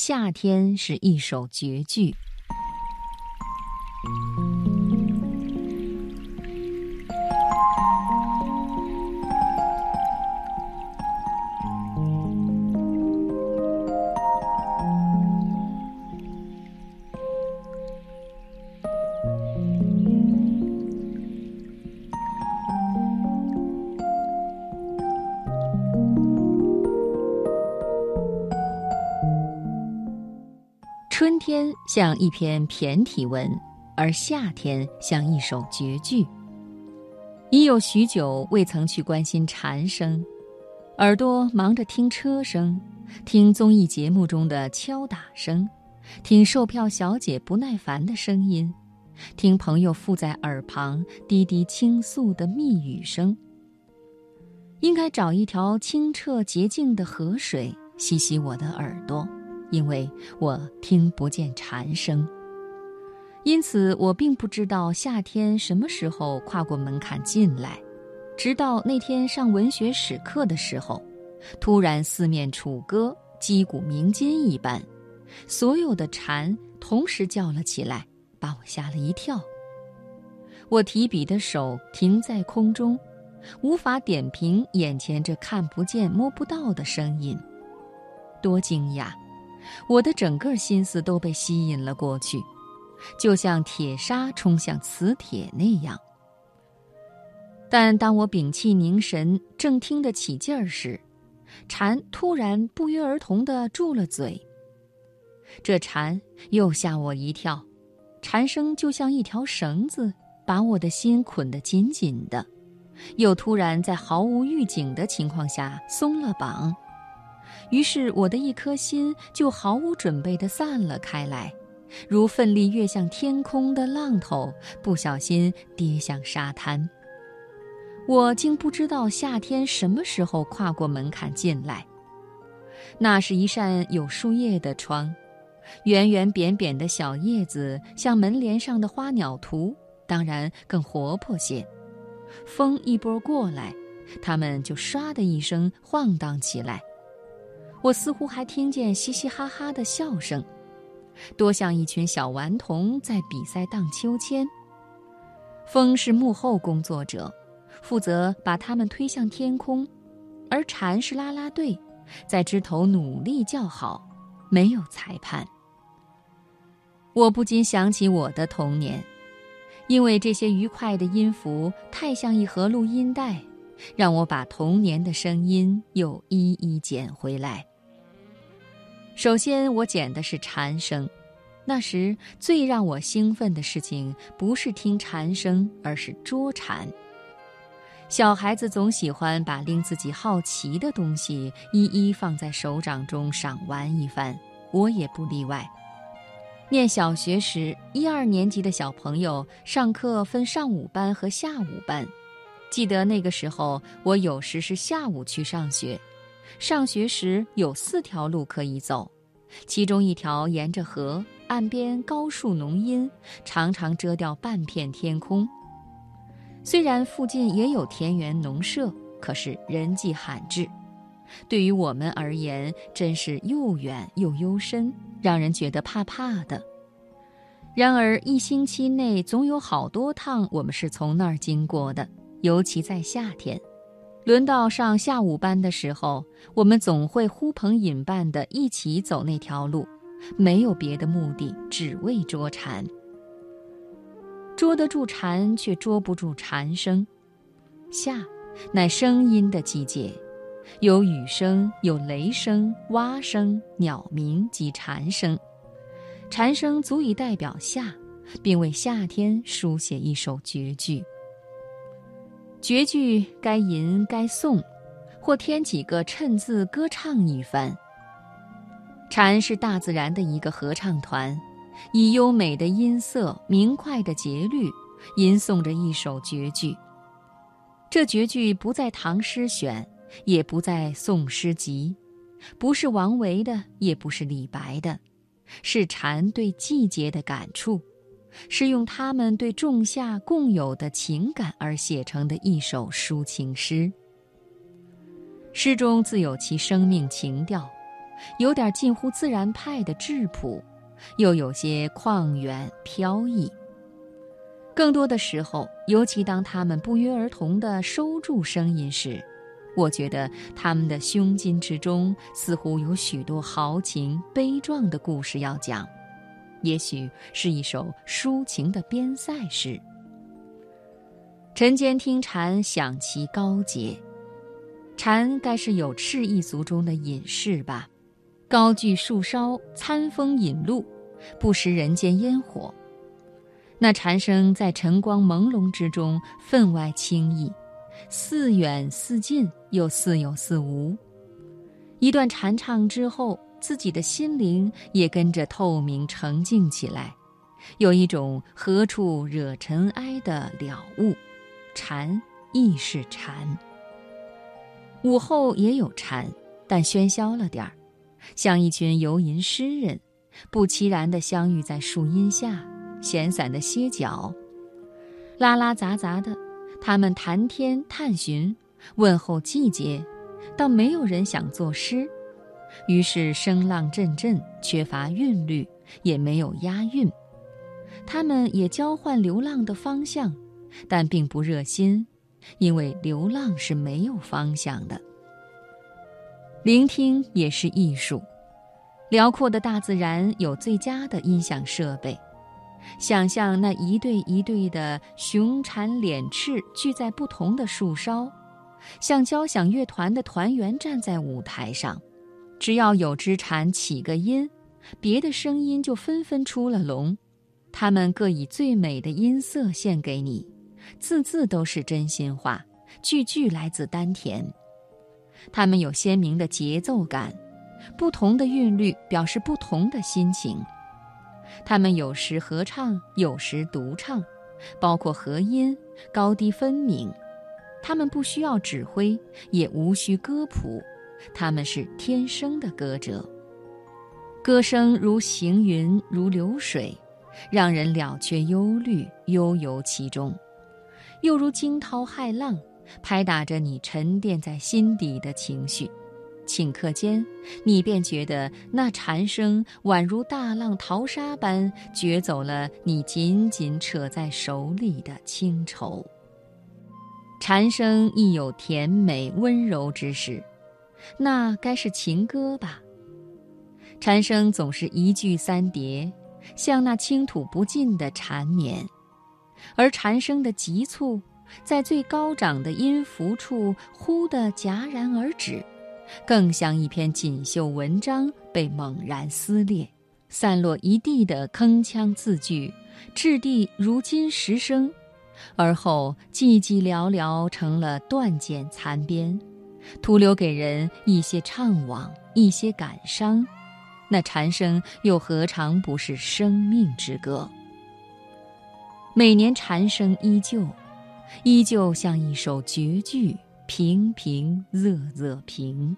夏天是一首绝句。天像一篇骈体文，而夏天像一首绝句。已有许久未曾去关心蝉声，耳朵忙着听车声，听综艺节目中的敲打声，听售票小姐不耐烦的声音，听朋友附在耳旁低低倾诉的密语声。应该找一条清澈洁净的河水，洗洗我的耳朵。因为我听不见蝉声，因此我并不知道夏天什么时候跨过门槛进来。直到那天上文学史课的时候，突然四面楚歌，击鼓鸣金一般，所有的蝉同时叫了起来，把我吓了一跳。我提笔的手停在空中，无法点评眼前这看不见摸不到的声音，多惊讶！我的整个心思都被吸引了过去，就像铁砂冲向磁铁那样。但当我屏气凝神，正听得起劲儿时，蝉突然不约而同地住了嘴。这蝉又吓我一跳，蝉声就像一条绳子，把我的心捆得紧紧的，又突然在毫无预警的情况下松了绑。于是，我的一颗心就毫无准备地散了开来，如奋力跃向天空的浪头，不小心跌向沙滩。我竟不知道夏天什么时候跨过门槛进来。那是一扇有树叶的窗，圆圆扁扁的小叶子像门帘上的花鸟图，当然更活泼些。风一波过来，它们就唰的一声晃荡起来。我似乎还听见嘻嘻哈哈的笑声，多像一群小顽童在比赛荡秋千。风是幕后工作者，负责把它们推向天空，而蝉是啦啦队，在枝头努力叫好，没有裁判。我不禁想起我的童年，因为这些愉快的音符太像一盒录音带。让我把童年的声音又一一捡回来。首先，我捡的是蝉声。那时最让我兴奋的事情，不是听蝉声，而是捉蝉。小孩子总喜欢把令自己好奇的东西一一放在手掌中赏玩一番，我也不例外。念小学时，一二年级的小朋友上课分上午班和下午班。记得那个时候，我有时是下午去上学。上学时有四条路可以走，其中一条沿着河，岸边高树浓荫，常常遮掉半片天空。虽然附近也有田园农舍，可是人迹罕至。对于我们而言，真是又远又幽深，让人觉得怕怕的。然而一星期内总有好多趟，我们是从那儿经过的。尤其在夏天，轮到上下午班的时候，我们总会呼朋引伴地一起走那条路，没有别的目的，只为捉蝉。捉得住蝉，却捉不住蝉声。夏，乃声音的季节，有雨声，有雷声、蛙声、鸟鸣及蝉声。蝉声足以代表夏，并为夏天书写一首绝句。绝句该吟该诵，或添几个衬字歌唱一番。蝉是大自然的一个合唱团，以优美的音色、明快的节律，吟诵着一首绝句。这绝句不在唐诗选，也不在宋诗集，不是王维的，也不是李白的，是蝉对季节的感触。是用他们对仲夏共有的情感而写成的一首抒情诗。诗中自有其生命情调，有点近乎自然派的质朴，又有些旷远飘逸。更多的时候，尤其当他们不约而同地收住声音时，我觉得他们的胸襟之中似乎有许多豪情悲壮的故事要讲，也许是一首抒情的边塞诗。晨间听蝉响其高洁，蝉该是有翅一族中的隐士吧？高踞树梢，餐风饮露，不食人间烟火。那蝉声在晨光朦胧之中分外清逸，似远似近，又似有似无。一段蝉唱之后，自己的心灵也跟着透明澄净起来，有一种何处惹尘埃的了悟。禅亦是禅。午后也有禅，但喧嚣了点儿，像一群游吟诗人，不期然地相遇在树荫下，闲散地歇脚，拉拉杂杂的，他们谈天探寻，问候季节，倒没有人想作诗，于是声浪阵阵，缺乏韵律，也没有押韵。他们也交换流浪的方向。但并不热心，因为流浪是没有方向的。聆听也是艺术，辽阔的大自然有最佳的音响设备。想象那一对一对的雄蝉敛翅聚在不同的树梢，像交响乐团的团员站在舞台上，只要有只蝉起个音，别的声音就纷纷出了笼。它们各以最美的音色献给你。字字都是真心话，句句来自丹田。它们有鲜明的节奏感，不同的韵律表示不同的心情。它们有时合唱，有时独唱，包括和音，高低分明。它们不需要指挥，也无需歌谱，他们是天生的歌者。歌声如行云，如流水，让人了却忧虑，悠游其中。又如惊涛骇浪，拍打着你沉淀在心底的情绪，顷刻间，你便觉得那蝉声宛如大浪淘沙般掘走了你紧紧扯在手里的清愁。蝉声亦有甜美温柔之时，那该是情歌吧？蝉声总是一句三叠，像那倾吐不尽的缠绵。而蝉声的急促，在最高涨的音符处忽地戛然而止，更像一篇锦绣文章被猛然撕裂，散落一地的铿锵字句，掷地如金石声，而后寂寂寥寥成了断简残编，徒留给人一些怅惘，一些感伤。那蝉声又何尝不是生命之歌？每年蝉声依旧，依旧像一首绝句，平平仄仄平。